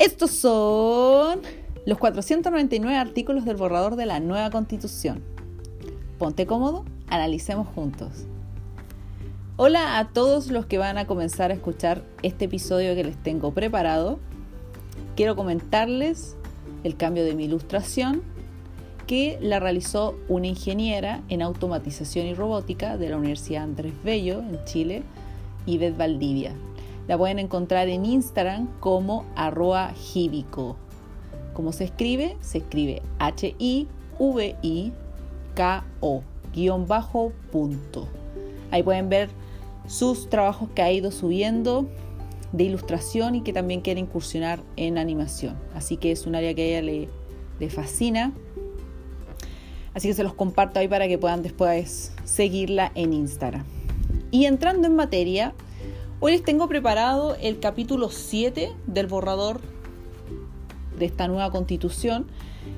Estos son los 499 artículos del borrador de la nueva constitución. Ponte cómodo, analicemos juntos. Hola a todos los que van a comenzar a escuchar este episodio que les tengo preparado. Quiero comentarles el cambio de mi ilustración que la realizó una ingeniera en automatización y robótica de la Universidad Andrés Bello en Chile, Ivette Valdivia. La pueden encontrar en Instagram como arroa. ¿Cómo se escribe? Se escribe H-I-V-I-K-O, guion bajo punto. Ahí pueden ver sus trabajos que ha ido subiendo de ilustración y que también quiere incursionar en animación. Así que es un área que a ella le, le fascina. Así que se los comparto ahí para que puedan después seguirla en Instagram. Y entrando en materia, Hoy les tengo preparado el capítulo 7 del borrador de esta nueva constitución.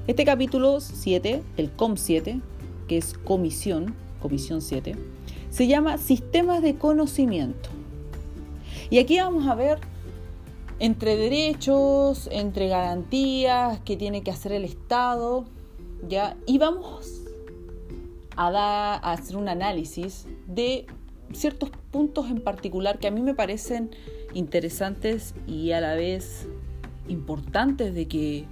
Este capítulo 7, el COM 7, que es comisión, comisión 7, se llama Sistemas de Conocimiento. Y aquí vamos a ver entre derechos, entre garantías que tiene que hacer el Estado, ¿ya? Y vamos a, dar, a hacer un análisis de ciertos puntos en particular que a mí me parecen interesantes y a la vez importantes de que,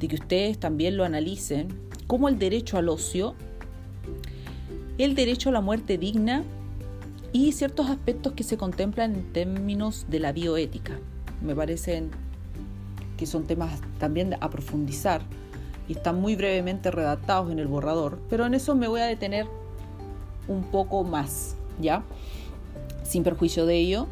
de que ustedes también lo analicen, como el derecho al ocio, el derecho a la muerte digna y ciertos aspectos que se contemplan en términos de la bioética. Me parecen que son temas también a profundizar y están muy brevemente redactados en el borrador, pero en eso me voy a detener un poco más. ¿Ya? Sin perjuicio de ello,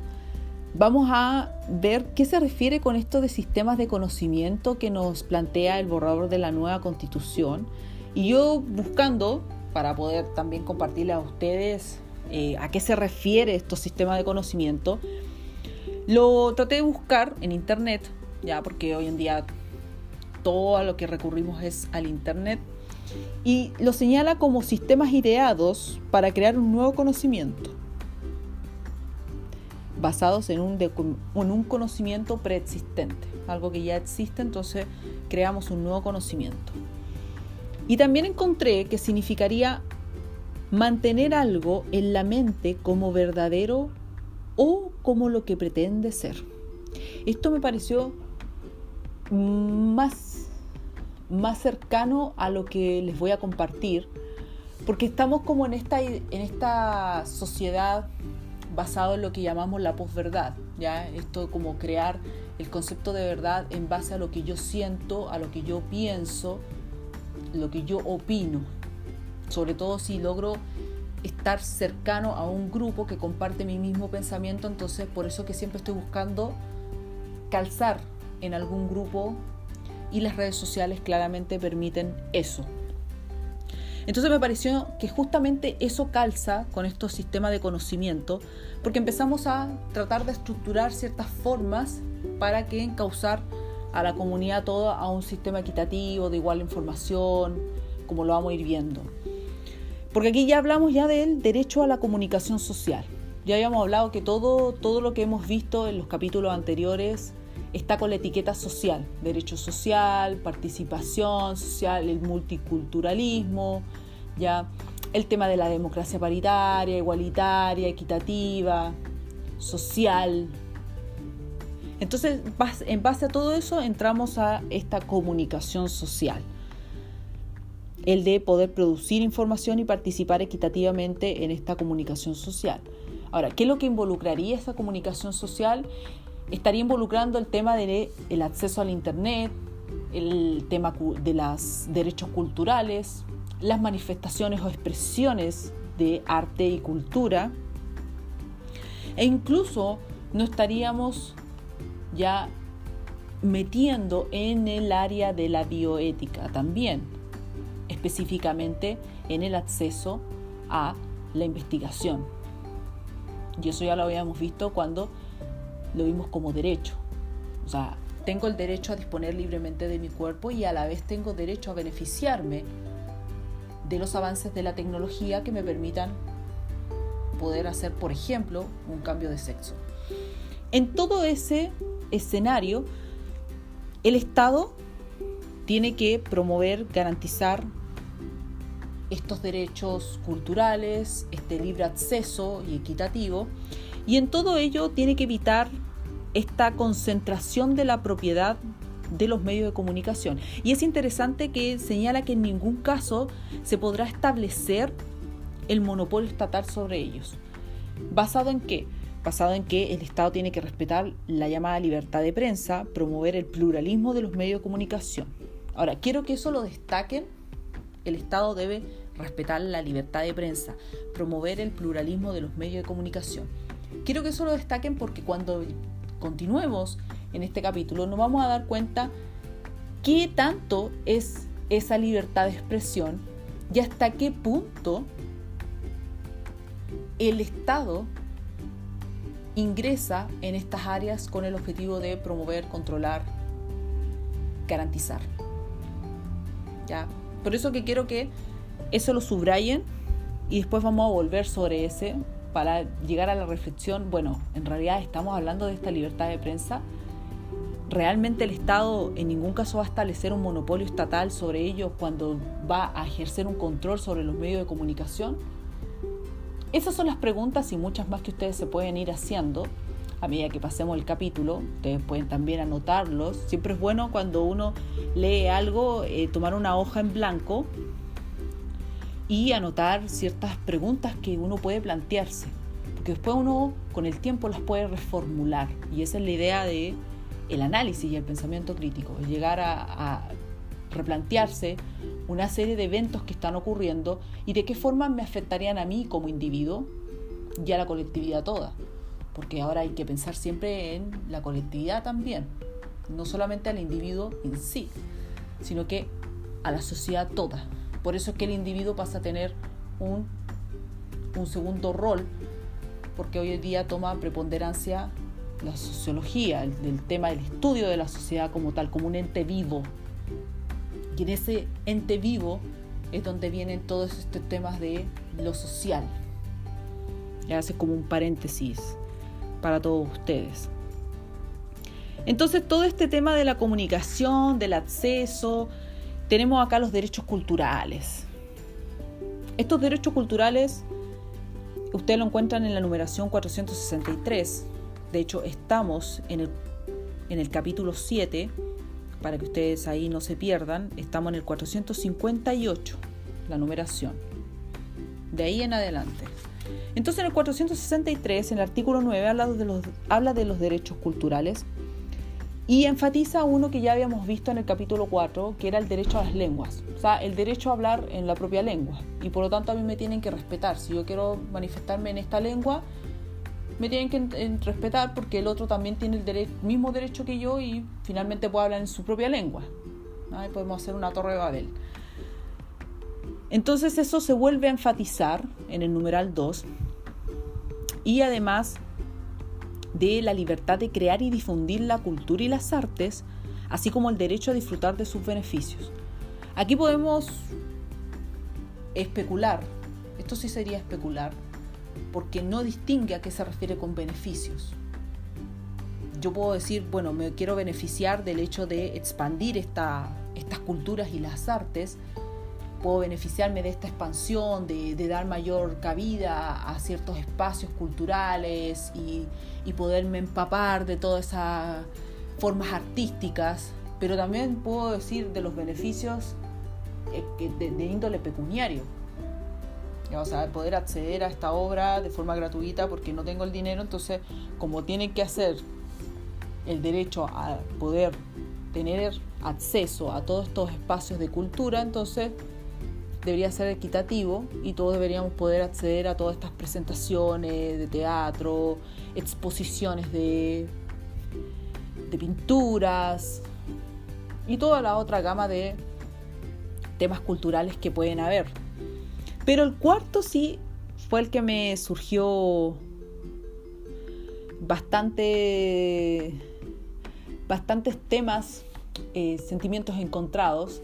vamos a ver qué se refiere con esto de sistemas de conocimiento que nos plantea el borrador de la nueva constitución. Y yo buscando, para poder también compartirle a ustedes eh, a qué se refiere estos sistemas de conocimiento, lo traté de buscar en internet, ya porque hoy en día todo a lo que recurrimos es al internet y lo señala como sistemas ideados para crear un nuevo conocimiento, basados en un, en un conocimiento preexistente, algo que ya existe, entonces creamos un nuevo conocimiento. Y también encontré que significaría mantener algo en la mente como verdadero o como lo que pretende ser. Esto me pareció más más cercano a lo que les voy a compartir, porque estamos como en esta, en esta sociedad basado en lo que llamamos la posverdad, ¿ya? Esto como crear el concepto de verdad en base a lo que yo siento, a lo que yo pienso, lo que yo opino, sobre todo si logro estar cercano a un grupo que comparte mi mismo pensamiento, entonces por eso que siempre estoy buscando calzar en algún grupo y las redes sociales claramente permiten eso. Entonces me pareció que justamente eso calza con estos sistemas de conocimiento, porque empezamos a tratar de estructurar ciertas formas para que encauzar a la comunidad toda a un sistema equitativo, de igual información, como lo vamos a ir viendo. Porque aquí ya hablamos ya del derecho a la comunicación social. Ya habíamos hablado que todo, todo lo que hemos visto en los capítulos anteriores está con la etiqueta social, derecho social, participación social, el multiculturalismo, ya el tema de la democracia paritaria, igualitaria, equitativa, social. Entonces, en base a todo eso, entramos a esta comunicación social. El de poder producir información y participar equitativamente en esta comunicación social. Ahora, ¿qué es lo que involucraría esa comunicación social? Estaría involucrando el tema del el acceso al Internet, el tema de los derechos culturales, las manifestaciones o expresiones de arte y cultura, e incluso no estaríamos ya metiendo en el área de la bioética también, específicamente en el acceso a la investigación. Y eso ya lo habíamos visto cuando lo vimos como derecho. O sea, tengo el derecho a disponer libremente de mi cuerpo y a la vez tengo derecho a beneficiarme de los avances de la tecnología que me permitan poder hacer, por ejemplo, un cambio de sexo. En todo ese escenario, El Estado tiene que promover, garantizar estos derechos culturales, este libre acceso y equitativo, y en todo ello tiene que evitar esta concentración de la propiedad de los medios de comunicación. Y es interesante que señala que en ningún caso se podrá establecer el monopolio estatal sobre ellos. ¿Basado en qué? Basado en que el Estado tiene que respetar la llamada libertad de prensa, promover el pluralismo de los medios de comunicación. Ahora, quiero que eso lo destaquen. El Estado debe respetar la libertad de prensa, promover el pluralismo de los medios de comunicación. Quiero que eso lo destaquen porque cuando continuemos en este capítulo nos vamos a dar cuenta qué tanto es esa libertad de expresión y hasta qué punto el Estado ingresa en estas áreas con el objetivo de promover, controlar, garantizar. ¿Ya? Por eso que quiero que eso lo subrayen y después vamos a volver sobre ese para llegar a la reflexión, bueno, en realidad estamos hablando de esta libertad de prensa. ¿Realmente el Estado en ningún caso va a establecer un monopolio estatal sobre ellos cuando va a ejercer un control sobre los medios de comunicación? Esas son las preguntas y muchas más que ustedes se pueden ir haciendo a medida que pasemos el capítulo. Ustedes pueden también anotarlos. Siempre es bueno cuando uno lee algo, eh, tomar una hoja en blanco y anotar ciertas preguntas que uno puede plantearse, porque después uno con el tiempo las puede reformular y esa es la idea de el análisis y el pensamiento crítico, llegar a, a replantearse una serie de eventos que están ocurriendo y de qué forma me afectarían a mí como individuo y a la colectividad toda, porque ahora hay que pensar siempre en la colectividad también, no solamente al individuo en sí, sino que a la sociedad toda. Por eso es que el individuo pasa a tener un, un segundo rol, porque hoy en día toma preponderancia la sociología, el, el, tema del estudio de la sociedad como tal, como un ente vivo. Y en ese ente vivo es donde vienen todos estos temas de lo social. Ya hace como un paréntesis para todos ustedes. Entonces todo este tema de la comunicación, del acceso, tenemos acá los derechos culturales. Estos derechos culturales ustedes lo encuentran en la numeración 463. De hecho, estamos en el, en el capítulo 7, para que ustedes ahí no se pierdan, estamos en el 458, la numeración. De ahí en adelante. Entonces en el 463, en el artículo 9, habla de los, habla de los derechos culturales y enfatiza uno que ya habíamos visto en el capítulo 4, que era el derecho a las lenguas, o sea, el derecho a hablar en la propia lengua. Y por lo tanto a mí me tienen que respetar. Si yo quiero manifestarme en esta lengua, me tienen que respetar porque el otro también tiene el mismo derecho que yo y finalmente puede hablar en su propia lengua. Ahí podemos hacer una torre de Babel. Entonces eso se vuelve a enfatizar en el numeral 2 y además de la libertad de crear y difundir la cultura y las artes, así como el derecho a disfrutar de sus beneficios. Aquí podemos especular, esto sí sería especular, porque no distingue a qué se refiere con beneficios. Yo puedo decir, bueno, me quiero beneficiar del hecho de expandir esta, estas culturas y las artes, puedo beneficiarme de esta expansión, de, dar mayor cabida a ciertos espacios culturales y, poderme empapar de todas esas formas artísticas, pero también puedo decir de los beneficios eh, de, índole pecuniario. O sea, poder acceder a esta obra de forma gratuita porque no tengo el dinero, entonces como tienen que hacer el derecho a poder tener acceso a todos estos espacios de cultura, entonces debería ser equitativo y todos deberíamos poder acceder a todas estas presentaciones de teatro, exposiciones de, de pinturas y toda la otra gama de temas culturales que pueden haber. Pero el cuarto sí fue el que me surgió bastante bastantes temas, eh, sentimientos encontrados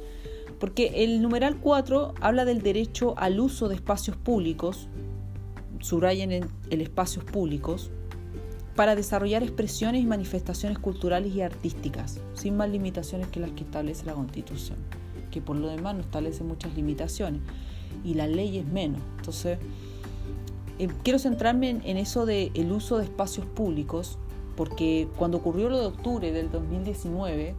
porque el numeral 4 habla del derecho al uso de espacios públicos, subrayen el espacios públicos, para desarrollar expresiones y manifestaciones culturales y artísticas, sin más limitaciones que las que establece la Constitución, que por lo demás no establece muchas limitaciones, y la ley es menos. Entonces, eh, quiero centrarme en, eso del el uso de espacios públicos, porque cuando ocurrió lo de octubre del 2019,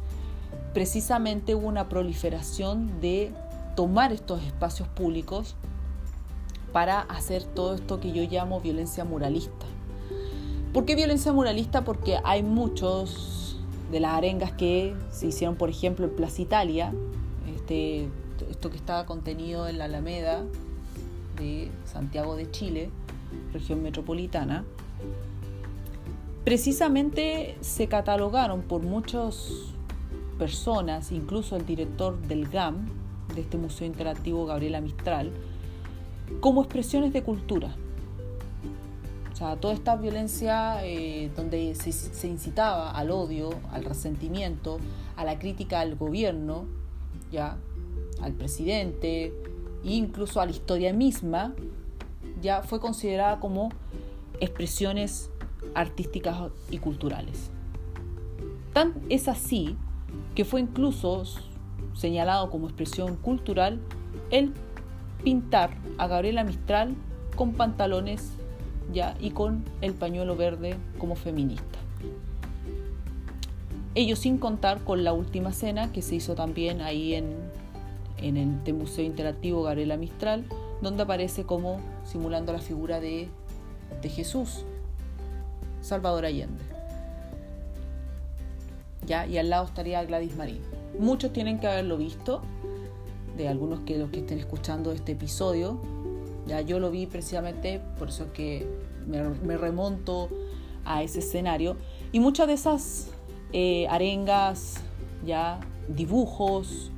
precisamente hubo una proliferación de tomar estos espacios públicos para hacer todo esto que yo llamo violencia muralista. ¿Por qué violencia muralista? Porque hay muchos de las arengas que se hicieron, por ejemplo, en Plaza Italia, este, esto que estaba contenido en la Alameda de Santiago de Chile, región metropolitana, precisamente se catalogaron por muchas personas, incluso el director del GAM, de este Museo Interactivo Gabriela Mistral, como expresiones de cultura. O sea, toda esta violencia eh, donde se, incitaba al odio, al resentimiento, a la crítica al gobierno, ya, al presidente, e incluso a la historia misma, ya fue considerada como expresiones artísticas y culturales. Tan es así que fue incluso señalado como expresión cultural el pintar a Gabriela Mistral con pantalones ya y con el pañuelo verde como feminista. Ello sin contar con la última cena que se hizo también ahí en, en el Museo Interactivo Gabriela Mistral, donde aparece como simulando la figura de, de Jesús, Salvador Allende. Y al lado estaría Gladys Marín. Muchos tienen que haberlo visto, de algunos que los que estén escuchando este episodio. Ya yo lo vi precisamente, por eso que me, remonto a ese escenario. Y muchas de esas eh, arengas, ya dibujos,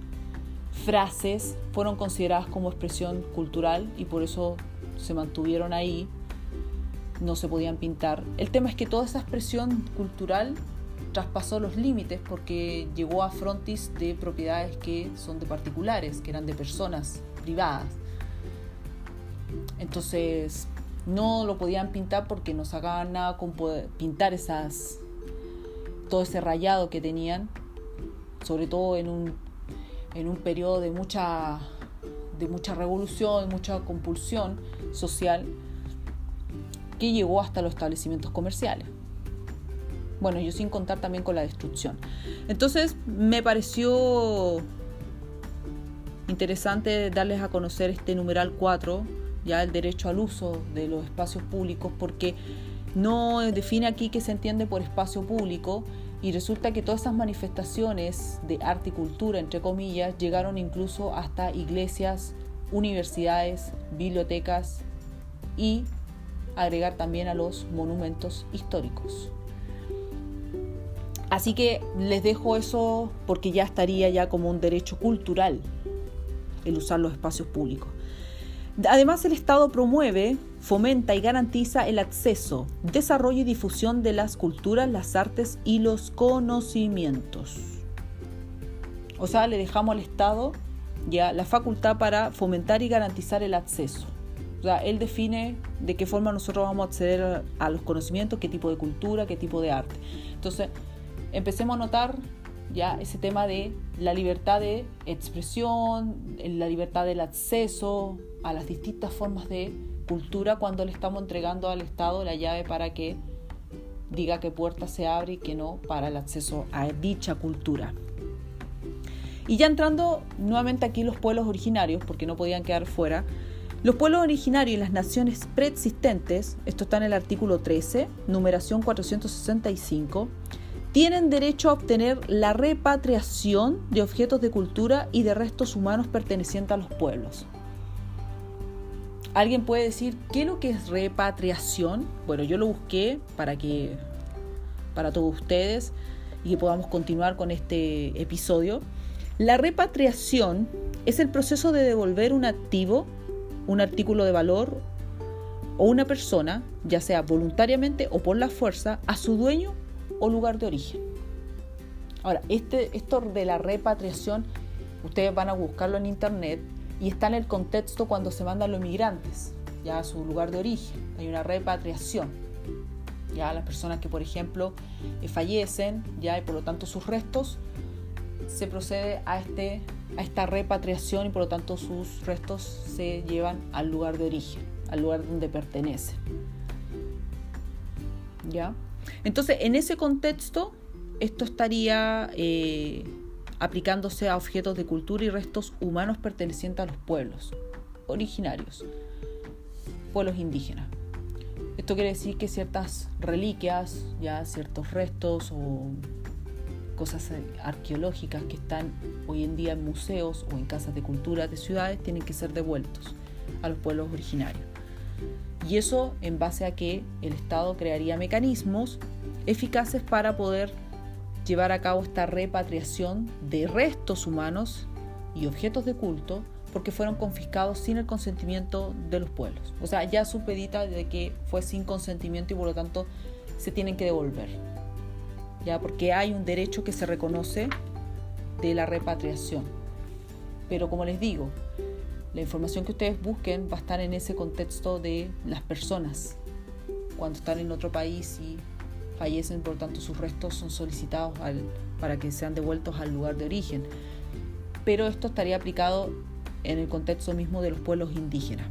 frases fueron consideradas como expresión cultural y por eso se mantuvieron ahí, no se podían pintar. El tema es que toda esa expresión cultural traspasó los límites porque llegó a frontis de propiedades que son de particulares, que eran de personas privadas. Entonces no lo podían pintar porque no sacaban nada con pintar esas todo ese rayado que tenían, sobre todo en un, en un periodo de mucha de mucha revolución, mucha compulsión social que llegó hasta los establecimientos comerciales. Bueno, yo sin contar también con la destrucción. Entonces me pareció interesante darles a conocer este numeral 4, ya el derecho al uso de los espacios públicos, porque no define aquí qué se entiende por espacio público y resulta que todas esas manifestaciones de arte y cultura, entre comillas, llegaron incluso hasta iglesias, universidades, bibliotecas y agregar también a los monumentos históricos. Así que les dejo eso porque ya estaría ya como un derecho cultural el usar los espacios públicos. Además, el Estado promueve, fomenta y garantiza el acceso, desarrollo y difusión de las culturas, las artes y los conocimientos. O sea, le dejamos al Estado ya la facultad para fomentar y garantizar el acceso. O sea, él define de qué forma nosotros vamos a acceder a los conocimientos, qué tipo de cultura, qué tipo de arte. Entonces, empecemos a notar ya ese tema de la libertad de expresión, la libertad del acceso a las distintas formas de cultura cuando le estamos entregando al Estado la llave para que diga qué puerta se abre y qué no para el acceso a dicha cultura. Y ya entrando nuevamente aquí los pueblos originarios, porque no podían quedar fuera, los pueblos originarios y las naciones preexistentes, esto está en el artículo 13, numeración 465, tienen derecho a obtener la repatriación de objetos de cultura y de restos humanos pertenecientes a los pueblos. ¿Alguien puede decir qué es lo que es repatriación? Bueno, yo lo busqué para que para todos ustedes y que podamos continuar con este episodio. La repatriación es el proceso de devolver un activo, un artículo de valor o una persona, ya sea voluntariamente o por la fuerza, a su dueño o lugar de origen. Ahora, este, esto de la repatriación, ustedes van a buscarlo en internet y está en el contexto cuando se mandan los inmigrantes ya a su lugar de origen. Hay una repatriación. ya las personas que por ejemplo eh, fallecen ya y por lo tanto sus restos se procede a este a esta repatriación y por lo tanto sus restos se llevan al lugar de origen, al lugar donde pertenece. ¿Ya? Entonces, en ese contexto, esto estaría eh, aplicándose a objetos de cultura y restos humanos pertenecientes a los pueblos originarios, pueblos indígenas. Esto quiere decir que ciertas reliquias, ya ciertos restos o cosas arqueológicas que están hoy en día en museos o en casas de cultura de ciudades tienen que ser devueltos a los pueblos originarios. Y eso en base a que el Estado crearía mecanismos eficaces para poder llevar a cabo esta repatriación de restos humanos y objetos de culto porque fueron confiscados sin el consentimiento de los pueblos. O sea, ya supedita de que fue sin consentimiento y por lo tanto se tienen que devolver. Ya porque hay un derecho que se reconoce de la repatriación. Pero como les digo, la información que ustedes busquen va a estar en ese contexto de las personas. Cuando están en otro país y fallecen, por tanto sus restos son solicitados para que sean devueltos al lugar de origen. Pero esto estaría aplicado en el contexto mismo de los pueblos indígenas.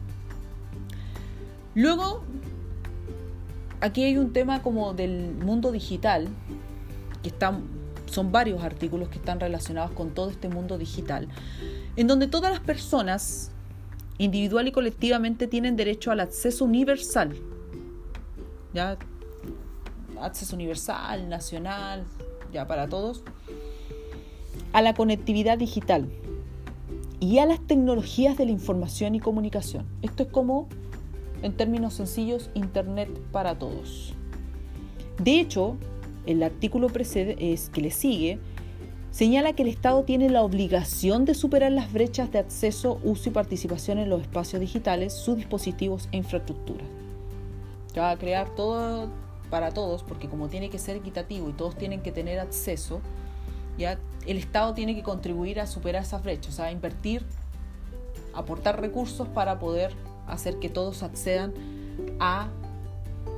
Luego, aquí hay un tema como del mundo digital, que están, son varios artículos que están relacionados con todo este mundo digital, en donde todas las personas, individual y colectivamente, tienen derecho al acceso universal. ¿Ya? Acceso universal, nacional, ya para todos, a la conectividad digital y a las tecnologías de la información y comunicación. Esto es como, en términos sencillos, Internet para todos. De hecho, el artículo precede, es, que le sigue señala que el Estado tiene la obligación de superar las brechas de acceso, uso y participación en los espacios digitales, sus dispositivos e infraestructura. Ya va a crear todo para todos, porque como tiene que ser equitativo y todos tienen que tener acceso, ya el Estado tiene que contribuir a superar esas brechas, o sea, invertir, aportar recursos para poder hacer que todos accedan a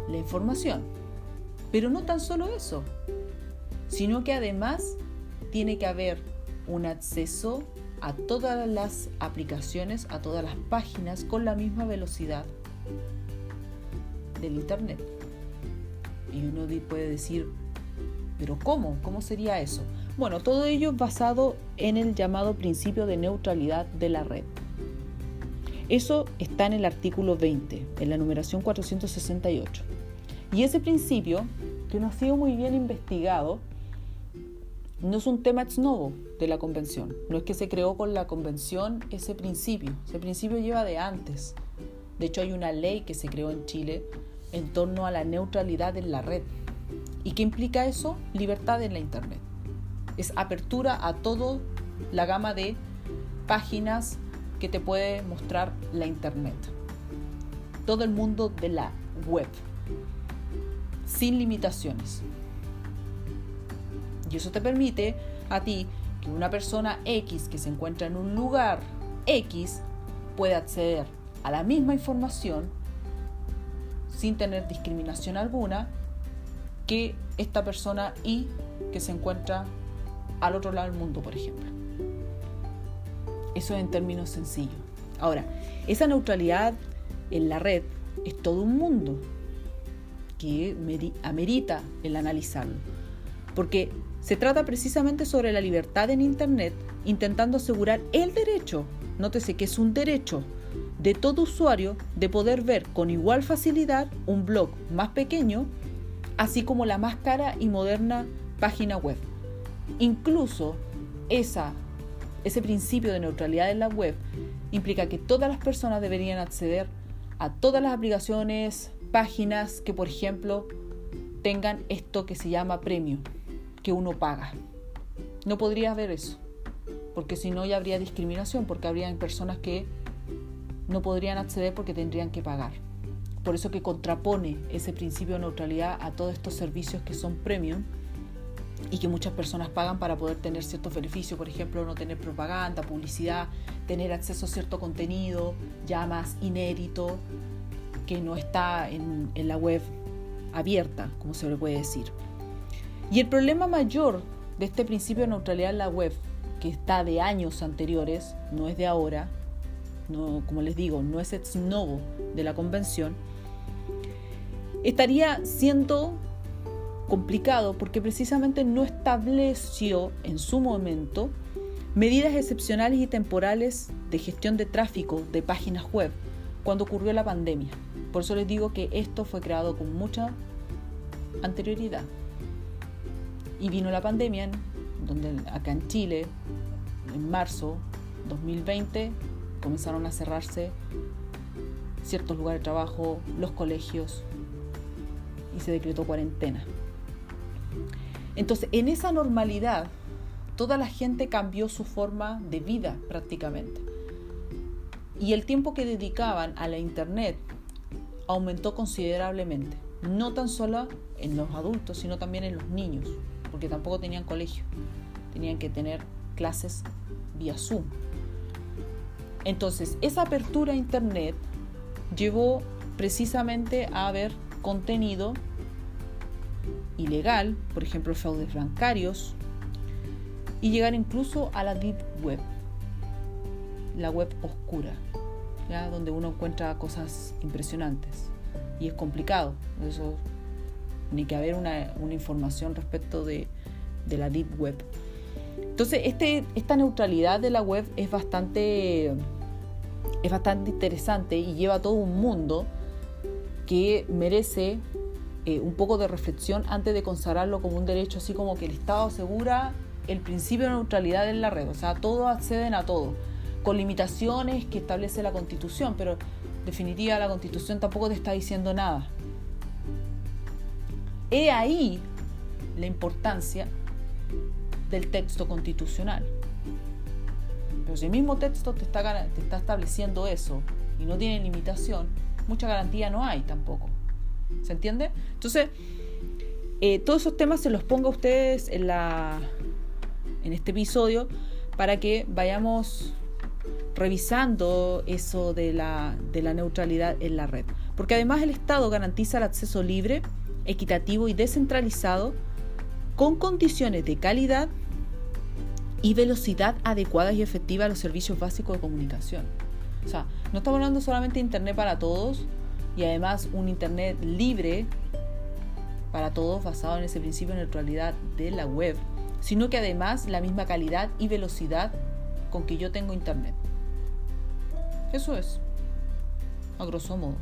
la información. Pero no tan solo eso, sino que además tiene que haber un acceso a todas las aplicaciones, a todas las páginas con la misma velocidad del Internet. Y uno puede decir, pero ¿cómo? ¿Cómo sería eso? Bueno, todo ello basado en el llamado principio de neutralidad de la red. Eso está en el artículo 20, en la numeración 468. Y ese principio, que no ha sido muy bien investigado, no es un tema ex novo de la convención. No es que se creó con la convención ese principio. Ese principio lleva de antes. De hecho, hay una ley que se creó en Chile en torno a la neutralidad en la red. ¿Y qué implica eso? Libertad en la Internet es apertura a toda la gama de páginas que te puede mostrar la Internet. Todo el mundo de la web, sin limitaciones. Y eso te permite a ti que una persona X que se encuentra en un lugar X pueda acceder a la misma información sin tener discriminación alguna que esta persona Y que se encuentra al otro lado del mundo, por ejemplo. Eso en términos sencillos. Ahora, esa neutralidad en la red es todo un mundo que amerita el analizarlo. Porque se trata precisamente sobre la libertad en Internet, intentando asegurar el derecho, nótese que es un derecho de todo usuario de poder ver con igual facilidad un blog más pequeño, así como la más cara y moderna página web. Incluso esa, ese principio de neutralidad en la web implica que todas las personas deberían acceder a todas las aplicaciones, páginas que, por ejemplo, tengan esto que se llama premio, que uno paga. No podría haber eso, porque si no ya habría discriminación, porque habría personas que no podrían acceder porque tendrían que pagar. Por eso que contrapone ese principio de neutralidad a todos estos servicios que son premium y que muchas personas pagan para poder tener ciertos beneficios, por ejemplo, no tener propaganda, publicidad, tener acceso a cierto contenido ya más inédito que no está en, la web abierta, como se le puede decir. Y el problema mayor de este principio de neutralidad en la web, que está de años anteriores, no es de ahora, no, como les digo, no es ex novo de la convención, estaría siendo complicado porque precisamente no estableció en su momento medidas excepcionales y temporales de gestión de tráfico de páginas web cuando ocurrió la pandemia. Por eso les digo que esto fue creado con mucha anterioridad. Y vino la pandemia, donde acá en Chile, en marzo 2020, comenzaron a cerrarse ciertos lugares de trabajo, los colegios, y se decretó cuarentena. Entonces, en esa normalidad, toda la gente cambió su forma de vida prácticamente. Y el tiempo que dedicaban a la Internet aumentó considerablemente. No tan solo en los adultos, sino también en los niños, porque tampoco tenían colegio. Tenían que tener clases vía Zoom. Entonces, esa apertura a Internet llevó precisamente a ver contenido ilegal, por ejemplo fraudes bancarios, y llegar incluso a la deep web, la web oscura, ¿ya? donde uno encuentra cosas impresionantes. Y es complicado, eso ni que haber una, información respecto de, la deep web. Entonces, este, esta neutralidad de la web es bastante, es bastante interesante y lleva todo un mundo que merece eh, un poco de reflexión antes de consagrarlo como un derecho, así como que el Estado asegura el principio de neutralidad en la red, o sea, todos acceden a todo, con limitaciones que establece la Constitución, pero en definitiva la Constitución tampoco te está diciendo nada. He ahí la importancia del texto constitucional. Pero si el mismo texto te está, te está estableciendo eso y no tiene limitación, mucha garantía no hay tampoco. ¿Se entiende? Entonces, eh, todos esos temas se los pongo a ustedes en, la, en este episodio para que vayamos revisando eso de la, de la neutralidad en la red. Porque además el Estado garantiza el acceso libre, equitativo y descentralizado con condiciones de calidad y velocidad adecuadas y efectivas a los servicios básicos de comunicación. O sea, no estamos hablando solamente de Internet para todos, y además un Internet libre para todos basado en ese principio de neutralidad de la web, sino que además la misma calidad y velocidad con que yo tengo Internet. Eso es, a grosso modo.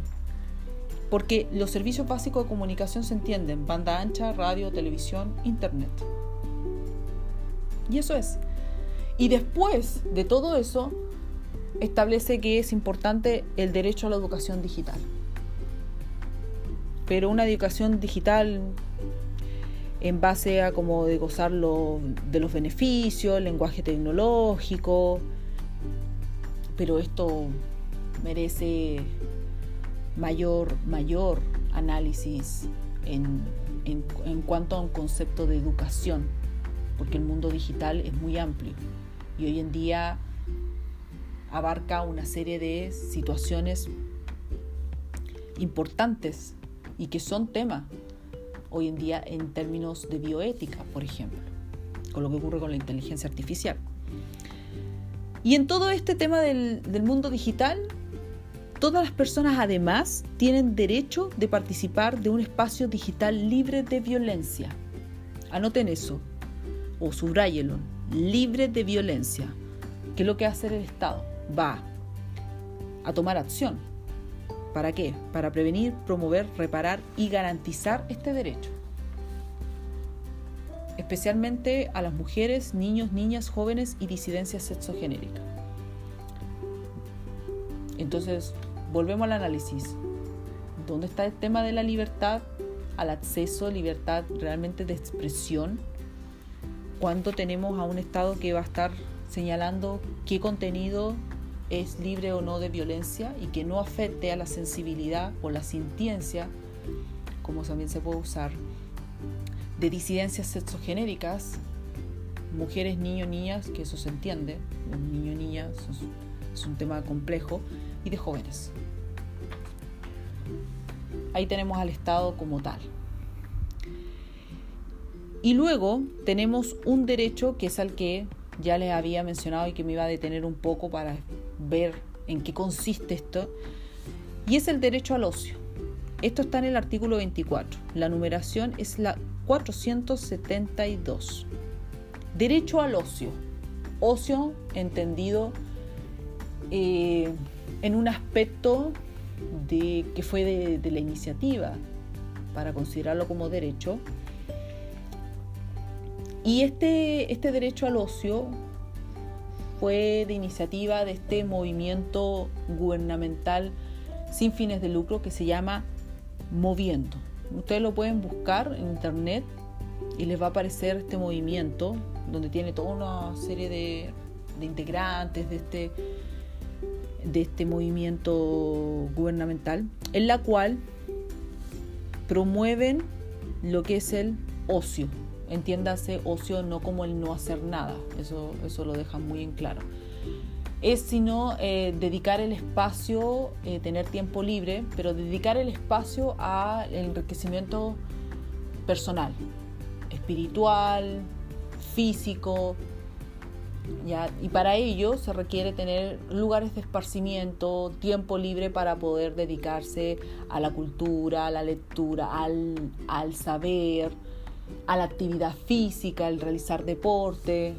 Porque los servicios básicos de comunicación se entienden, banda ancha, radio, televisión, Internet. Y eso es. Y después de todo eso, establece que es importante el derecho a la educación digital pero una educación digital en base a como de gozar de los beneficios, lenguaje tecnológico, pero esto merece mayor, mayor análisis en, en cuanto a un concepto de educación, porque el mundo digital es muy amplio y hoy en día abarca una serie de situaciones importantes y que son temas hoy en día en términos de bioética, por ejemplo, con lo que ocurre con la inteligencia artificial. Y en todo este tema del, mundo digital, todas las personas además tienen derecho de participar de un espacio digital libre de violencia. Anoten eso, o subrayelo, libre de violencia. ¿Qué es lo que hace el Estado? Va a tomar acción ¿Para qué? Para prevenir, promover, reparar y garantizar este derecho. Especialmente a las mujeres, niños, niñas, jóvenes y disidencias sexogenéricas. Entonces, volvemos al análisis. ¿Dónde está el tema de la libertad al acceso, libertad realmente de expresión? ¿Cuánto tenemos a un Estado que va a estar señalando qué contenido es libre o no de violencia y que no afecte a la sensibilidad o la sintiencia, como también se puede usar, de disidencias sexogenéricas, mujeres, niños, niñas, que eso se entiende, un niño, niña, es un tema complejo, y de jóvenes. ahí tenemos al Estado como tal. Y luego tenemos un derecho que es al que ya les había mencionado y que me iba a detener un poco para ver en qué consiste esto, y es el derecho al ocio. Esto está en el artículo 24. La numeración es la 472. Derecho al ocio. Ocio entendido eh, en un aspecto de, que fue de, la iniciativa, para considerarlo como derecho. Y este, este derecho al ocio fue de iniciativa de este movimiento gubernamental sin fines de lucro que se llama Moviendo. Ustedes lo pueden buscar en internet y les va a aparecer este movimiento donde tiene toda una serie de, de integrantes de este, de este movimiento gubernamental, en la cual promueven lo que es el ocio. Entiéndase ocio no como el no hacer nada, eso, eso lo dejan muy en claro. Es sino eh, dedicar el espacio, eh, tener tiempo libre, pero dedicar el espacio al enriquecimiento personal, espiritual, físico, y para ello se requiere tener lugares de esparcimiento, tiempo libre para poder dedicarse a la cultura, a la lectura, al, saber, a la actividad física, al realizar deporte.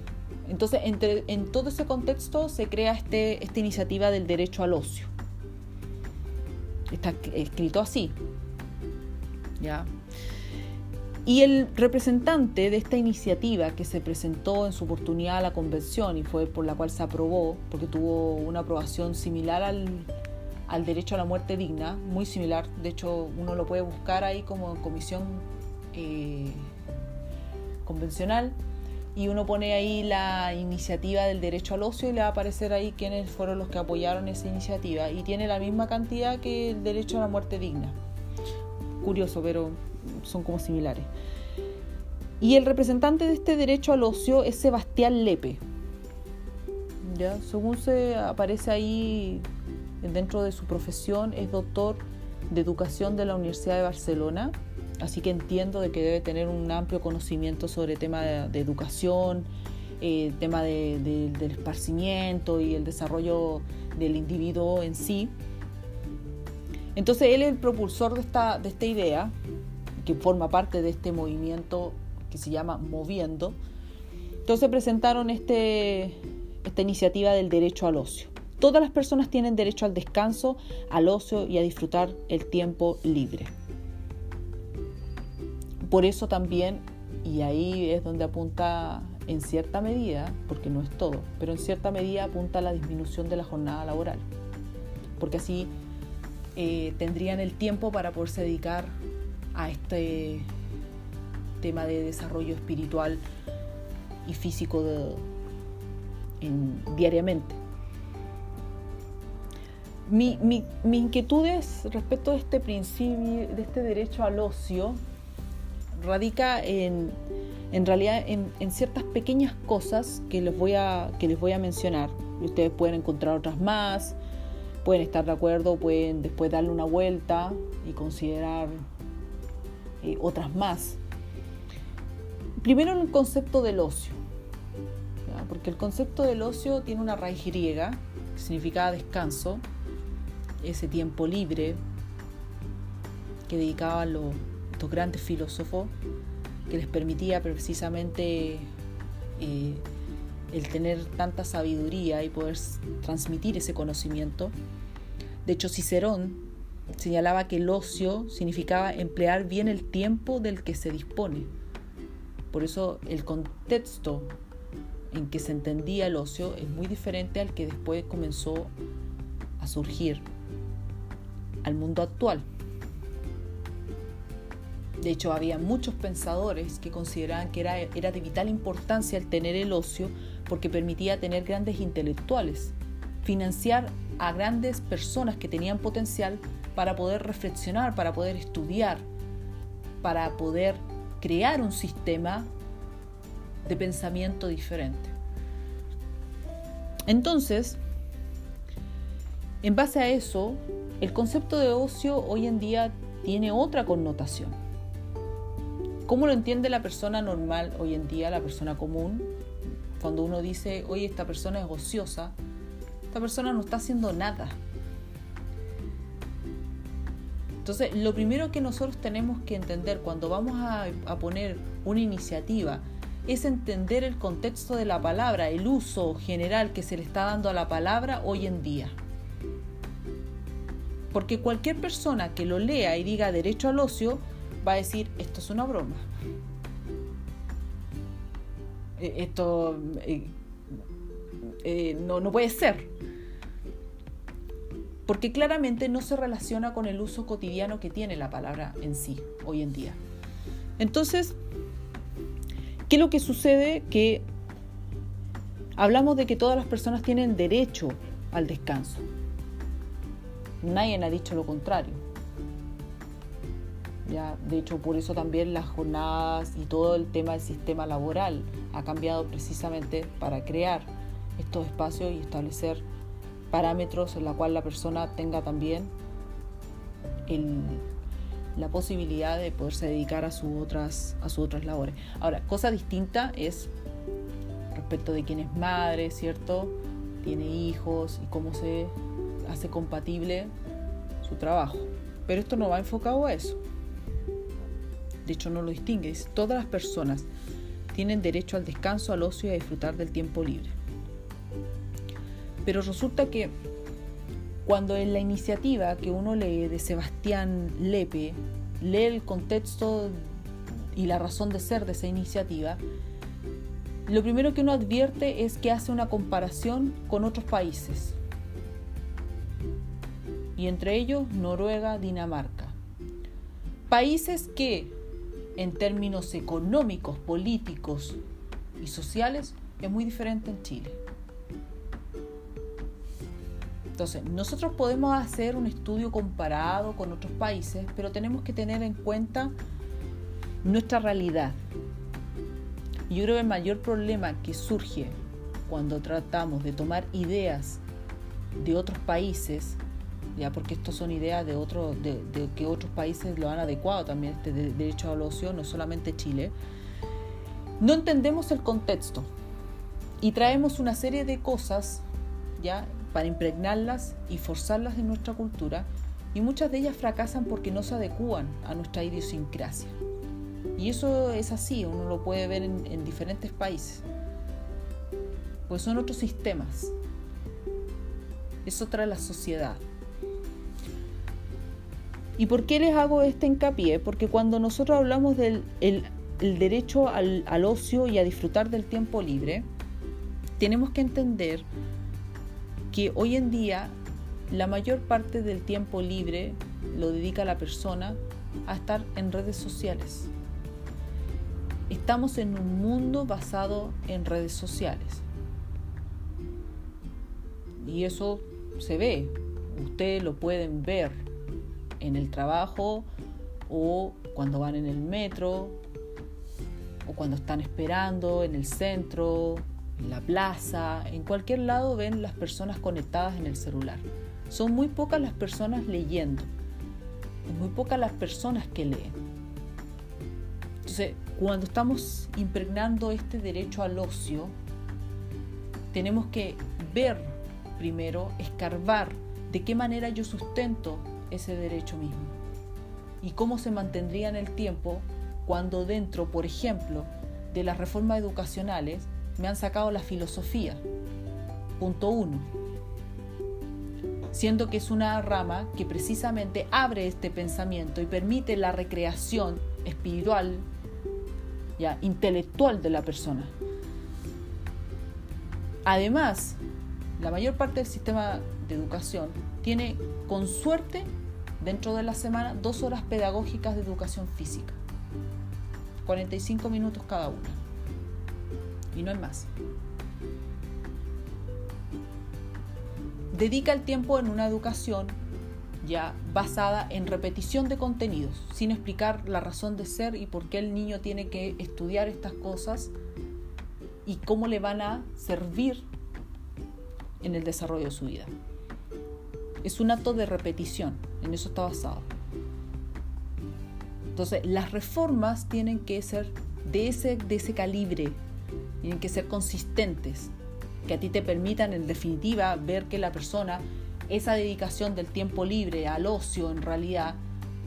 Entonces, en todo ese contexto se crea este, esta iniciativa del derecho al ocio. Está escrito así. ¿Ya? Y el representante de esta iniciativa que se presentó en su oportunidad a la convención y fue por la cual se aprobó, porque tuvo una aprobación similar al, derecho a la muerte digna, muy similar, de hecho uno lo puede buscar ahí como comisión eh, convencional y uno pone ahí la iniciativa del derecho al ocio y le va a aparecer ahí quiénes fueron los que apoyaron esa iniciativa y tiene la misma cantidad que el derecho a la muerte digna. Curioso, pero son como similares. Y el representante de este derecho al ocio es Sebastián Lepe. ¿Ya? Según se aparece ahí dentro de su profesión, es doctor de educación de la Universidad de Barcelona, así que entiendo de que debe tener un amplio conocimiento sobre tema de, educación, el eh, tema del esparcimiento y el desarrollo del individuo en sí. Entonces él es el propulsor de esta, de esta idea que forma parte de este movimiento que se llama Moviendo. Entonces presentaron este, esta iniciativa del derecho al ocio. Todas las personas tienen derecho al descanso, al ocio y a disfrutar el tiempo libre. Por eso también, y ahí es donde apunta en cierta medida, porque no es todo, pero en cierta medida apunta a la disminución de la jornada laboral. Porque así eh, tendrían el tiempo para poderse dedicar a este tema de desarrollo espiritual y físico diariamente. Mi, mi, inquietud es respecto de este principio, de este derecho al ocio, radica en, en realidad en, en, ciertas pequeñas cosas que les, voy a, que les voy a mencionar. Ustedes pueden encontrar otras más, pueden estar de acuerdo, pueden después darle una vuelta y considerar otras más. Primero el concepto del ocio, porque el concepto del ocio tiene una raíz griega, que significaba descanso, ese tiempo libre que dedicaban los, estos grandes filósofos, que les permitía precisamente eh, el tener tanta sabiduría y poder transmitir ese conocimiento. De hecho, Cicerón señalaba que el ocio significaba emplear bien el tiempo del que se dispone. Por eso el contexto en que se entendía el ocio es muy diferente al que después comenzó a surgir al mundo actual. De hecho, había muchos pensadores que consideraban que era, era de vital importancia el tener el ocio porque permitía tener grandes intelectuales, financiar a grandes personas que tenían potencial para poder reflexionar, para poder estudiar, para poder crear un sistema de pensamiento diferente. Entonces, en base a eso, el concepto de ocio hoy en día tiene otra connotación. ¿Cómo lo entiende la persona normal hoy en día, la persona común? Cuando uno dice, oye, esta persona es ociosa, esta persona no está haciendo nada. Entonces, lo primero que nosotros tenemos que entender cuando vamos a, poner una iniciativa es entender el contexto de la palabra, el uso general que se le está dando a la palabra hoy en día. Porque cualquier persona que lo lea y diga derecho al ocio va a decir, esto es una broma. E, esto eh, eh, no, no puede ser. Porque claramente no se relaciona con el uso cotidiano que tiene la palabra en sí hoy en día. Entonces, ¿qué es lo que sucede? Que hablamos de que todas las personas tienen derecho al descanso. Nadie ha dicho lo contrario. Ya, de hecho, por eso también las jornadas y todo el tema del sistema laboral ha cambiado precisamente para crear estos espacios y establecer parámetros en la cual la persona tenga también la posibilidad de poderse dedicar a, sus otras, a sus otras labores. Ahora, cosa distinta es respecto de quién es madre, ¿cierto? Tiene hijos y cómo se hace compatible su trabajo. Pero esto no va enfocado a eso. De hecho, no lo distingue. todas las personas tienen derecho al descanso, al ocio y a disfrutar del tiempo libre. Pero resulta que cuando en la iniciativa que uno lee de Sebastián Lepe, lee el contexto y la razón de ser de esa iniciativa, lo primero que uno advierte es que hace una comparación con otros países y entre ellos Noruega, Dinamarca. Países que en términos económicos, políticos y sociales es muy diferente en Chile. Entonces, nosotros podemos hacer un estudio comparado con otros países, pero tenemos que tener en cuenta nuestra realidad. Yo creo que el mayor problema que surge cuando tratamos de tomar ideas de otros países ya porque esto son ideas de, otro, de, que otros países lo han adecuado también, este derecho al ocio, no solamente Chile, no entendemos el contexto y traemos una serie de cosas ya para impregnarlas y forzarlas en nuestra cultura y muchas de ellas fracasan porque no se adecúan a nuestra idiosincrasia. Y eso es así, uno lo puede ver en, en diferentes países, pues son otros sistemas, es otra la sociedad. ¿Y por qué les hago este hincapié? Porque cuando nosotros hablamos del derecho al ocio y a disfrutar del tiempo libre, tenemos que entender que hoy en día la mayor parte del tiempo libre lo dedica la persona a estar en redes sociales. Estamos en un mundo basado en redes sociales. Y eso se ve, ustedes lo pueden ver en el trabajo o cuando van en el metro o cuando están esperando en el centro, en la plaza, en cualquier lado ven las personas conectadas en el celular. Son muy pocas las personas leyendo, es muy pocas las personas que leen. Entonces, cuando estamos impregnando este derecho al ocio, tenemos que ver primero, escarbar de qué manera yo sustento ese derecho mismo? ¿Y cómo se mantendría en el tiempo cuando dentro, por ejemplo, de las reformas educacionales me han sacado la filosofía? Punto uno. Siendo que es una rama que precisamente abre este pensamiento y permite la recreación espiritual, ya, intelectual de la persona. Además, la mayor parte del sistema de educación tiene, con suerte, dentro de la semana dos horas pedagógicas de educación física. 45 minutos cada una. Y no hay más. Dedica el tiempo en una educación ya basada en repetición de contenidos, sin explicar la razón de ser y por qué el niño tiene que estudiar estas cosas y cómo le van a servir en el desarrollo de su vida. Es un acto de repetición, en eso está basado. Entonces, las reformas tienen que ser de ese, de ese calibre, tienen que ser consistentes, que a ti te permitan en definitiva ver que la persona, esa dedicación del tiempo libre al ocio en realidad,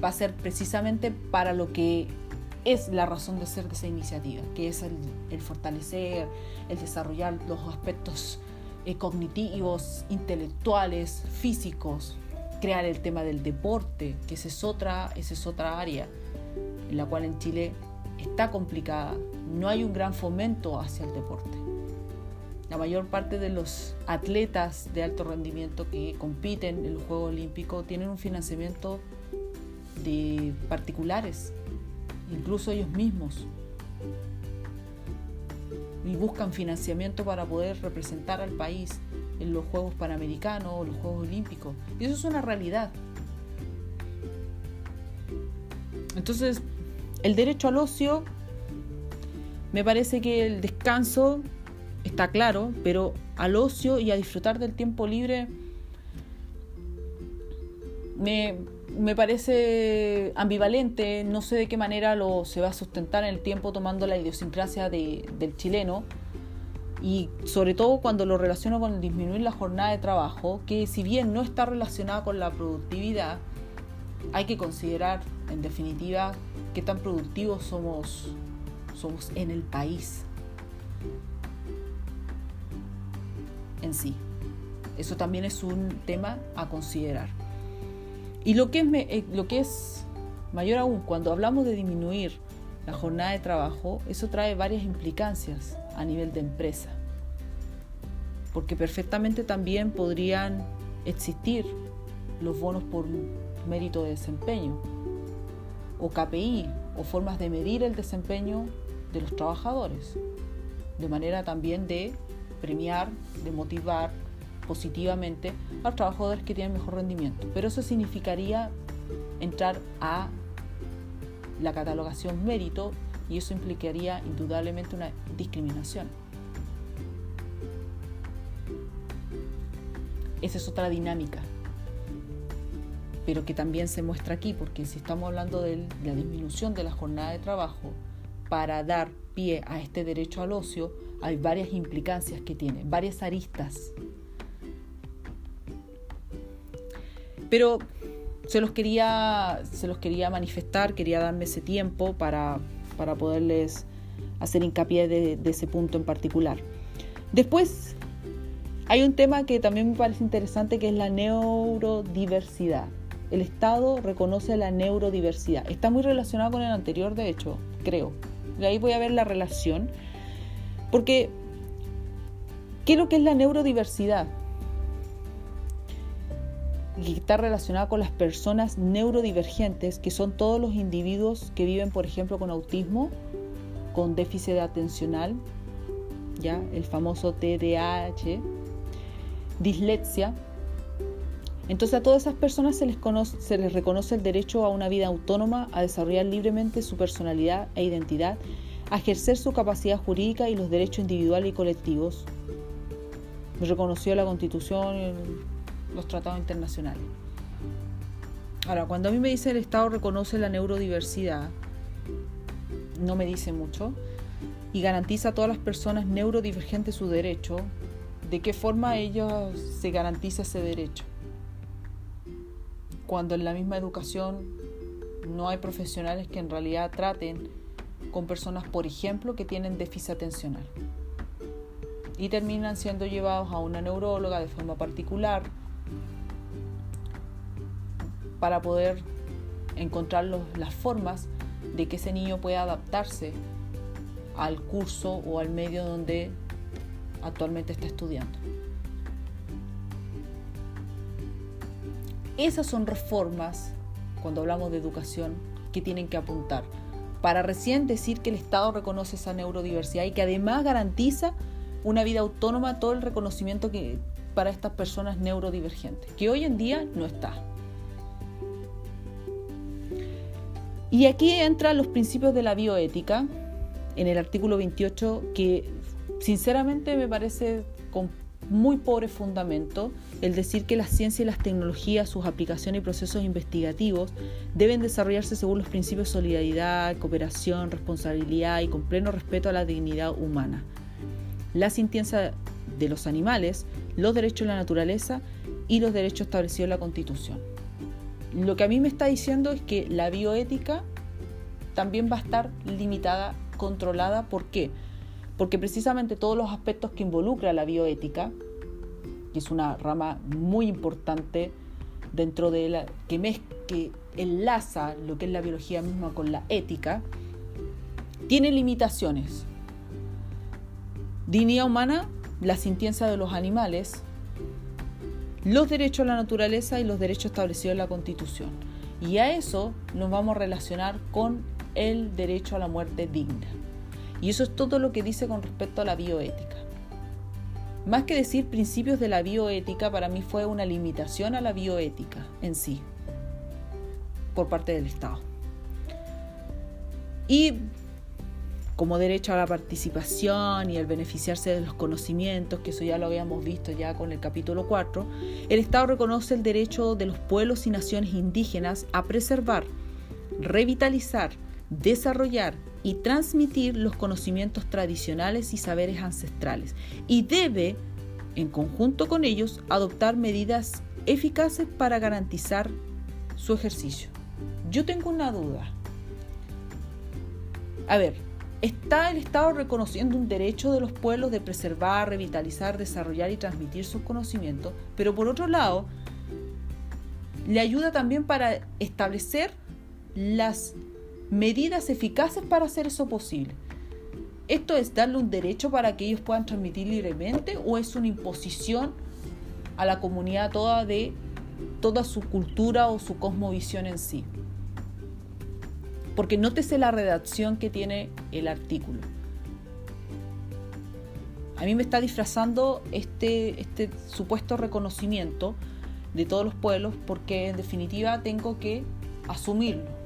va a ser precisamente para lo que es la razón de ser de esa iniciativa, que es el, fortalecer, el desarrollar los aspectos eh, cognitivos, intelectuales, físicos, crear el tema del deporte, que esa es otra, esa es otra área en la cual en Chile está complicada, no hay un gran fomento hacia el deporte. La mayor parte de los atletas de alto rendimiento que compiten en los Juegos Olímpicos tienen un financiamiento de particulares, incluso ellos mismos, y buscan financiamiento para poder representar al país en los Juegos Panamericanos o los Juegos Olímpicos. Y eso es una realidad. Entonces, el derecho al ocio, me parece que el descanso está claro, pero al ocio y a disfrutar del tiempo libre me, me parece ambivalente, no sé de qué manera lo se va a sustentar en el tiempo tomando la idiosincrasia del chileno. Y sobre todo cuando lo relaciono con disminuir la jornada de trabajo, que si bien no está relacionada con la productividad, hay que considerar en definitiva qué tan productivos somos, somos en el país en sí. Eso también es un tema a considerar. Y lo que, es, eh, lo que es mayor aún, cuando hablamos de disminuir la jornada de trabajo, eso trae varias implicancias a nivel de empresa. Porque perfectamente también podrían existir los bonos por mérito de desempeño, o KPI, o formas de medir el desempeño de los trabajadores, de manera también de premiar, de motivar positivamente a los trabajadores que tienen mejor rendimiento. Pero eso significaría entrar a la catalogación mérito y eso implicaría indudablemente una discriminación. Esa es otra dinámica, pero que también se muestra aquí, porque si estamos hablando de la disminución de la jornada de trabajo para dar pie a este derecho al ocio, hay varias implicancias que tiene, varias aristas Pero se los quería, se los quería manifestar, quería darme ese tiempo para, para poderles hacer hincapié de, ese punto en particular. Después hay un tema que también me parece interesante que es la neurodiversidad. El Estado reconoce la neurodiversidad. Está muy relacionado con el anterior, de hecho, creo. De ahí voy a ver la relación. Porque, ¿qué es lo que es la neurodiversidad? y está relacionada con las personas neurodivergentes, que son todos los individuos que viven, por ejemplo, con autismo, con déficit atencional, ya el famoso TDAH, dislexia. Entonces a todas esas personas se les, reconoce el derecho a una vida autónoma, a desarrollar libremente su personalidad e identidad, a ejercer su capacidad jurídica y los derechos individuales y colectivos. Reconoció la Constitución, los tratados internacionales. Ahora, cuando a mí me dice el Estado reconoce la neurodiversidad, no me dice mucho, y garantiza a todas las personas neurodivergentes su derecho, ¿de qué forma ellos se garantiza ese derecho? Cuando en la misma educación no hay profesionales que en realidad traten con personas, por ejemplo, que tienen déficit atencional y terminan siendo llevados a una neuróloga de forma particular para poder encontrar las formas de que ese niño pueda adaptarse al curso o al medio donde actualmente está estudiando. Esas son reformas, cuando hablamos de educación, que tienen que apuntar para recién decir que el Estado reconoce esa neurodiversidad y que además garantiza una vida autónoma, todo el reconocimiento que para estas personas neurodivergentes, que hoy en día no está. Y aquí entran los principios de la bioética en el artículo 28 que sinceramente me parece muy pobre fundamento el decir que la ciencia y las tecnologías, sus aplicaciones y procesos investigativos deben desarrollarse según los principios de solidaridad, cooperación, responsabilidad y con pleno respeto a la dignidad humana. La sintiencia de los animales, los derechos de la naturaleza y los derechos establecidos en la Constitución. Lo que a mí me está diciendo es que la bioética también va a estar limitada, controlada. ¿Por qué? Porque precisamente todos los aspectos que involucra la bioética, que es una rama muy importante dentro de la que, que enlaza lo que es la biología misma con la ética, tiene limitaciones. Dignidad humana, la sintiencia de los animales, los derechos a la naturaleza y los derechos establecidos en la Constitución. Y a eso nos vamos a relacionar con el derecho a la muerte digna. Y eso es todo lo que dice con respecto a la bioética. Más que decir principios de la bioética, para mí fue una limitación a la bioética en sí, por parte del Estado. Y como derecho a la participación y el beneficiarse de los conocimientos, que eso ya lo habíamos visto ya con el capítulo 4, el Estado reconoce el derecho de los pueblos y naciones indígenas a preservar, revitalizar, desarrollar y transmitir los conocimientos tradicionales y saberes ancestrales y debe, en conjunto con ellos, adoptar medidas eficaces para garantizar su ejercicio. Yo tengo una duda. A ver, ¿está el Estado reconociendo un derecho de los pueblos de preservar, revitalizar, desarrollar y transmitir sus conocimientos? Pero por otro lado, le ayuda también para establecer las medidas eficaces para hacer eso posible. ¿Esto es darle un derecho para que ellos puedan transmitir libremente o es una imposición a la comunidad toda de toda su cultura o su cosmovisión en sí? Porque nótese la redacción que tiene el artículo. A mí me está disfrazando este, este supuesto reconocimiento de todos los pueblos porque en definitiva tengo que asumirlo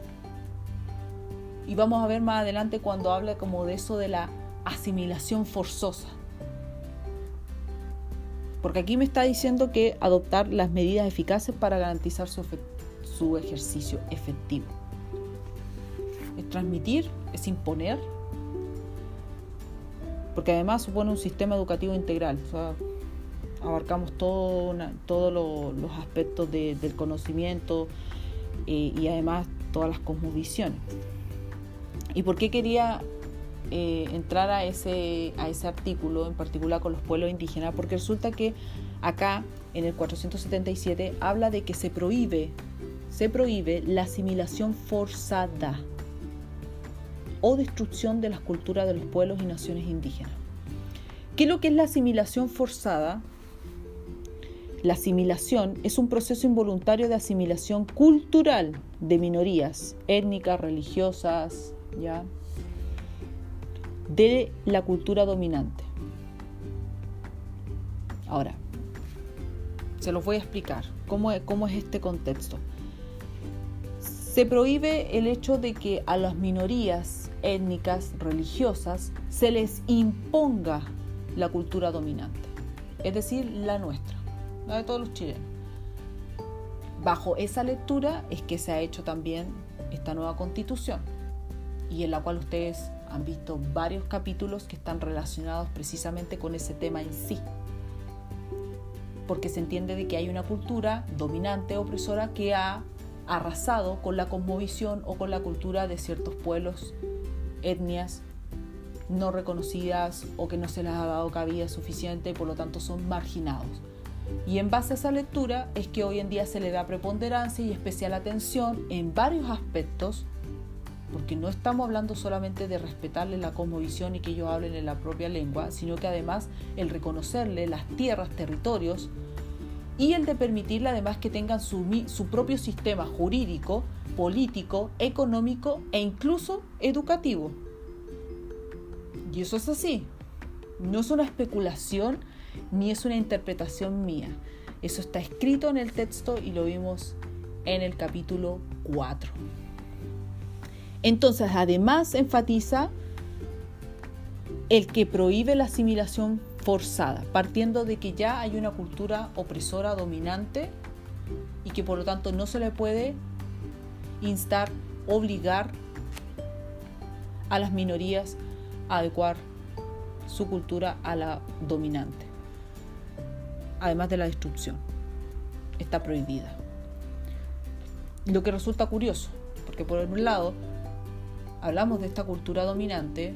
y vamos a ver más adelante cuando habla como de eso de la asimilación forzosa. Porque aquí me está diciendo que adoptar las medidas eficaces para garantizar su, su ejercicio efectivo. Es transmitir, es imponer, porque además supone un sistema educativo integral. Abarcamos todo todos los aspectos del conocimiento eh, y además todas las cosmovisiones. ¿Y por qué quería eh, entrar a ese, artículo, en particular con los pueblos indígenas? Porque resulta que acá, en el 477, habla de que se prohíbe, se prohíbe la asimilación forzada o destrucción de las culturas de los pueblos y naciones indígenas. ¿Qué es lo que es la asimilación forzada? La asimilación es un proceso involuntario de asimilación cultural de minorías étnicas, religiosas, de la cultura dominante. Ahora, se los voy a explicar cómo es, cómo es este contexto. Se prohíbe el hecho de que a las minorías étnicas, religiosas, se les imponga la cultura dominante, es decir, la nuestra, la de todos los chilenos. Bajo esa lectura es que se ha hecho también esta nueva constitución y en la cual ustedes han visto varios capítulos que están relacionados precisamente con ese tema en sí. Porque se entiende de que hay una cultura dominante, opresora, que ha arrasado con la cosmovisión o con la cultura de ciertos pueblos, etnias no reconocidas o que no se les ha dado cabida suficiente y por lo tanto son marginados. Y en base a esa lectura es que hoy en día se le da preponderancia y especial atención en varios aspectos porque no estamos hablando solamente de respetarle la cosmovisión y que ellos hablen en la propia lengua, sino que además el reconocerle las tierras, territorios y el de permitirle además que tengan su, propio sistema jurídico, político, económico e incluso educativo. Y eso es así. No es una especulación ni es una interpretación mía. Eso está escrito en el texto y lo vimos en el capítulo 4. Entonces, además enfatiza el que prohíbe la asimilación forzada, partiendo de que ya hay una cultura opresora dominante y que por lo tanto no se le puede instar, obligar a las minorías a adecuar su cultura a la dominante. Además de la destrucción. Está prohibida. Lo que resulta curioso, porque por un lado hablamos de esta cultura dominante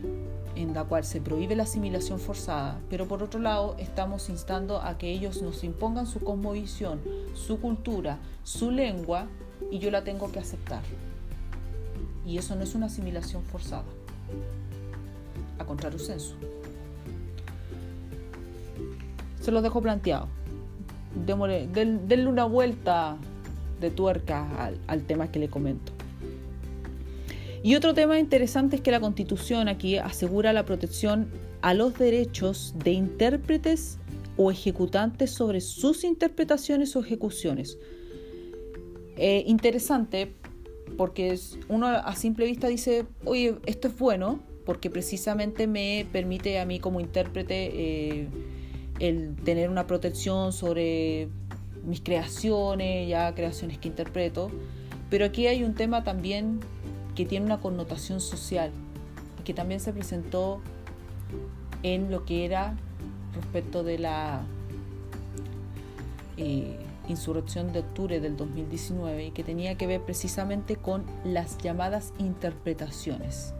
en la cual se prohíbe la asimilación forzada, pero por otro lado estamos instando a que ellos nos impongan su cosmovisión, su cultura, su lengua, y yo la tengo que aceptar. Y eso no es una asimilación forzada, a contrario senso. Se los dejo planteado. denle una vuelta de tuerca al tema que le comento. Y otro tema interesante es que la Constitución aquí asegura la protección a los derechos de intérpretes o ejecutantes sobre sus interpretaciones o ejecuciones. Eh, interesante porque uno a simple vista dice, oye, esto es bueno porque precisamente me permite a mí como intérprete eh, el tener una protección sobre mis creaciones, ya creaciones que interpreto. Pero aquí hay un tema también que tiene una connotación social y que también se presentó en lo que era respecto de la eh, insurrección de octubre del 2019 y que tenía que ver precisamente con las llamadas interpretaciones.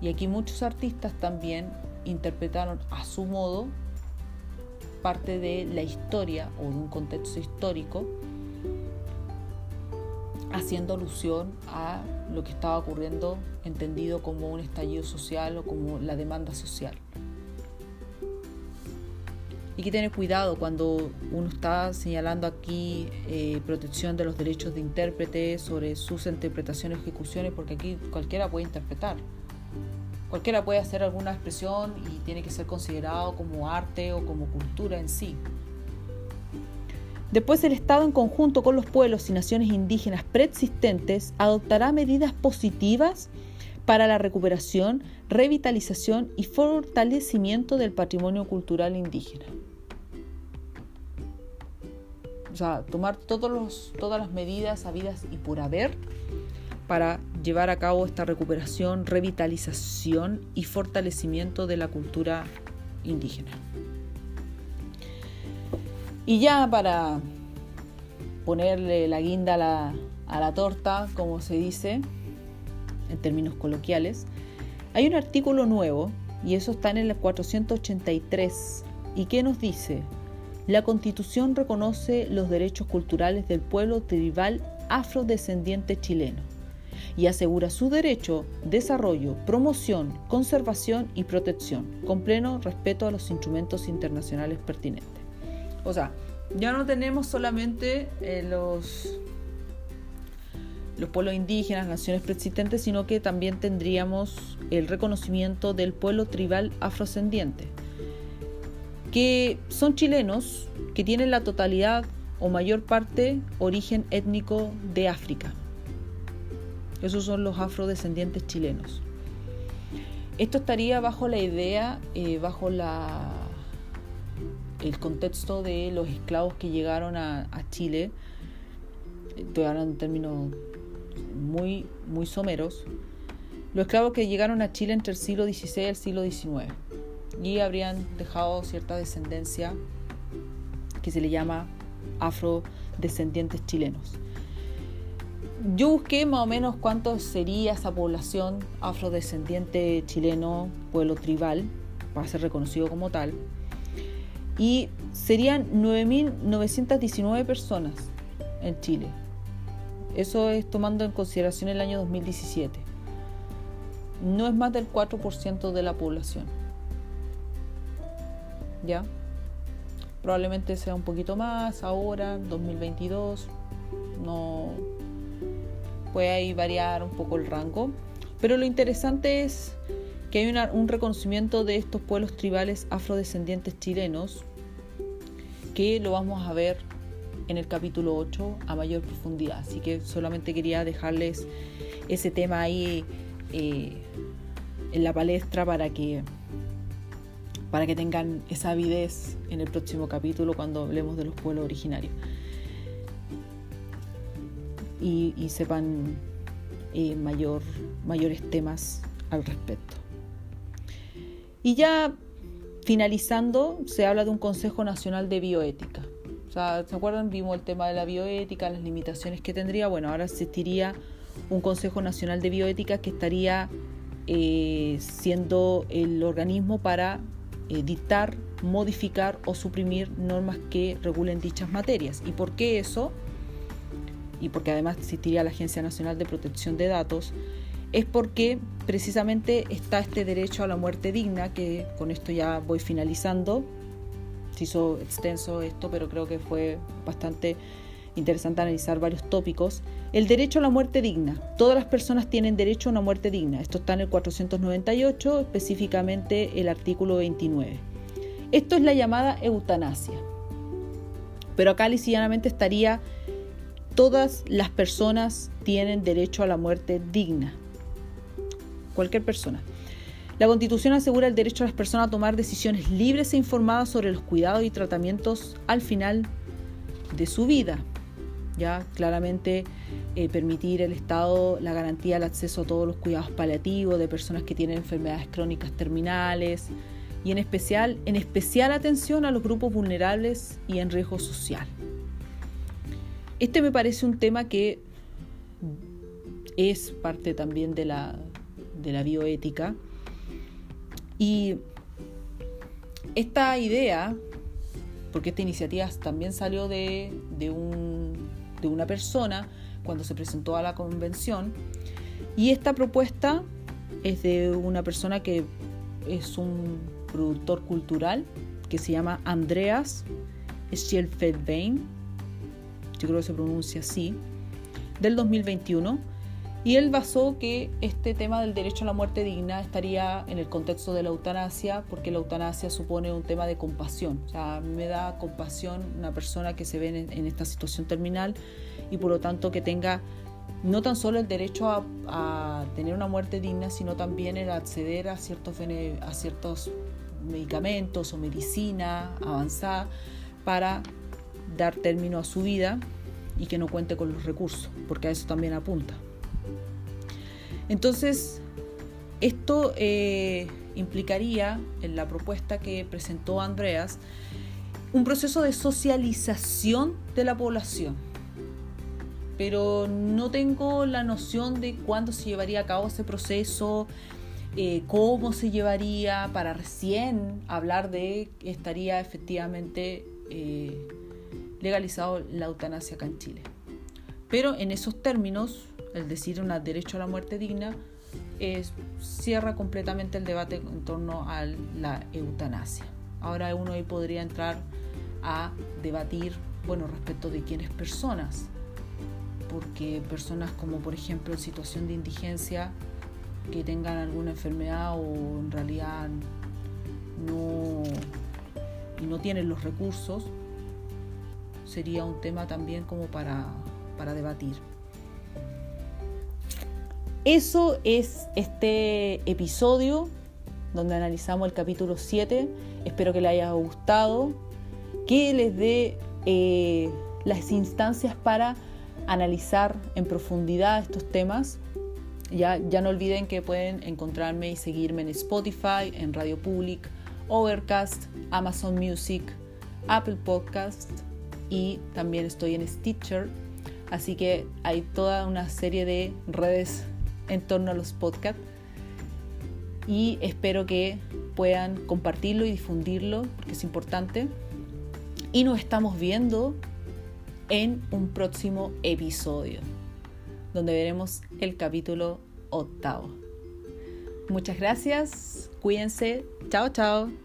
Y aquí muchos artistas también interpretaron a su modo parte de la historia o de un contexto histórico haciendo alusión a lo que estaba ocurriendo entendido como un estallido social o como la demanda social. Hay que tener cuidado cuando uno está señalando aquí eh, protección de los derechos de intérprete sobre sus interpretaciones y ejecuciones, porque aquí cualquiera puede interpretar. Cualquiera puede hacer alguna expresión y tiene que ser considerado como arte o como cultura en sí. Después el Estado en conjunto con los pueblos y naciones indígenas preexistentes adoptará medidas positivas para la recuperación, revitalización y fortalecimiento del patrimonio cultural indígena. O sea, tomar todas las medidas habidas y por haber para llevar a cabo esta recuperación, revitalización y fortalecimiento de la cultura indígena. Y ya para ponerle la guinda a la, torta, como se dice en términos coloquiales, hay un artículo nuevo y eso está en el 483 y que nos dice, la constitución reconoce los derechos culturales del pueblo tribal afrodescendiente chileno y asegura su derecho, desarrollo, promoción, conservación y protección, con pleno respeto a los instrumentos internacionales pertinentes. O sea, ya no tenemos solamente eh, los, los pueblos indígenas, naciones preexistentes, sino que también tendríamos el reconocimiento del pueblo tribal afrodescendiente, que son chilenos, que tienen la totalidad o mayor parte origen étnico de África. Esos son los afrodescendientes chilenos. Esto estaría bajo la idea, eh, bajo la el contexto de los esclavos que llegaron a, Chile, estoy hablando en términos muy, muy someros, los esclavos que llegaron a Chile entre el siglo XVI y el siglo XIX y habrían dejado cierta descendencia que se le llama afrodescendientes chilenos. Yo busqué más o menos cuánto sería esa población afrodescendiente chileno, pueblo tribal, para ser reconocido como tal y serían 9.919 personas en Chile. Eso es tomando en consideración el año 2017. No es más del 4% de la población. ¿Ya? Probablemente sea un poquito más ahora, 2022. No puede variar un poco el rango. Pero lo interesante es que hay un reconocimiento de estos pueblos tribales afrodescendientes chilenos, que lo vamos a ver en el capítulo 8 a mayor profundidad. Así que solamente quería dejarles ese tema ahí eh, en la palestra para que para que tengan esa avidez en el próximo capítulo cuando hablemos de los pueblos originarios. Y, sepan eh, mayor, mayores temas al respecto. Y ya finalizando, se habla de un Consejo Nacional de Bioética. O sea, ¿se acuerdan? Vimos el tema de la bioética, las limitaciones que tendría. Bueno, ahora existiría un Consejo Nacional de Bioética que estaría eh, siendo el organismo para eh, dictar, modificar o suprimir normas que regulen dichas materias. ¿Y por qué eso? Y porque además existiría la Agencia Nacional de Protección de Datos, es porque precisamente está este derecho a la muerte digna, que con esto ya voy finalizando. Se hizo extenso esto, pero creo que fue bastante interesante analizar varios tópicos. El derecho a la muerte digna. Todas las personas tienen derecho a una muerte digna. Esto está en el 498, específicamente el artículo 29. Esto es la llamada eutanasia. Pero acá lisianamente estaría todas las personas tienen derecho a la muerte digna. Cualquier persona. La Constitución asegura el derecho a las personas a tomar decisiones libres e informadas sobre los cuidados y tratamientos al final de su vida ya claramente eh, permitir el Estado la garantía del acceso a todos los cuidados paliativos de personas que tienen enfermedades crónicas terminales y en especial, en especial atención a los grupos vulnerables y en riesgo social. Este me parece un tema que es parte también de la, de la bioética y esta idea, porque esta iniciativa también salió de, de un de una persona cuando se presentó a la convención. Y esta propuesta es de una persona que es un productor cultural que se llama Andreas Schielfeldbein, yo creo que se pronuncia así, del 2021 y él basó que este tema del derecho a la muerte digna estaría en el contexto de la eutanasia, porque la eutanasia supone un tema de compasión. O sea, me da compasión una persona que se ve en, esta situación terminal y por lo tanto que tenga no tan solo el derecho a, tener una muerte digna, sino también el acceder a ciertos, a ciertos medicamentos o medicina avanzada para dar término a su vida y que no cuente con los recursos, porque a eso también apunta. Entonces, esto eh, implicaría, en la propuesta que presentó Andreas, un proceso de socialización de la población. Pero no tengo la noción de cuándo se llevaría a cabo ese proceso, eh, cómo se llevaría para recién hablar de que estaría efectivamente eh, legalizado la eutanasia acá en Chile. Pero en esos términos el decir un derecho a la muerte digna, cierra completamente el debate en torno a la eutanasia. Ahora uno ahí podría entrar a debatir, bueno, respecto de quiénes personas, porque personas como por ejemplo en situación de indigencia que tengan alguna enfermedad o en realidad no, no tienen los recursos, sería un tema también como para, para debatir. Eso es este episodio donde analizamos el capítulo 7. Espero que les haya gustado, que les dé eh, las instancias para analizar en profundidad estos temas. Ya, ya no olviden que pueden encontrarme y seguirme en Spotify, en Radio Public, Overcast, Amazon Music, Apple Podcast y también estoy en Stitcher. Así que hay toda una serie de redes en torno a los podcasts y espero que puedan compartirlo y difundirlo porque es importante. Y nos estamos viendo en un próximo episodio donde veremos el capítulo octavo. Muchas gracias, cuídense, chao chao.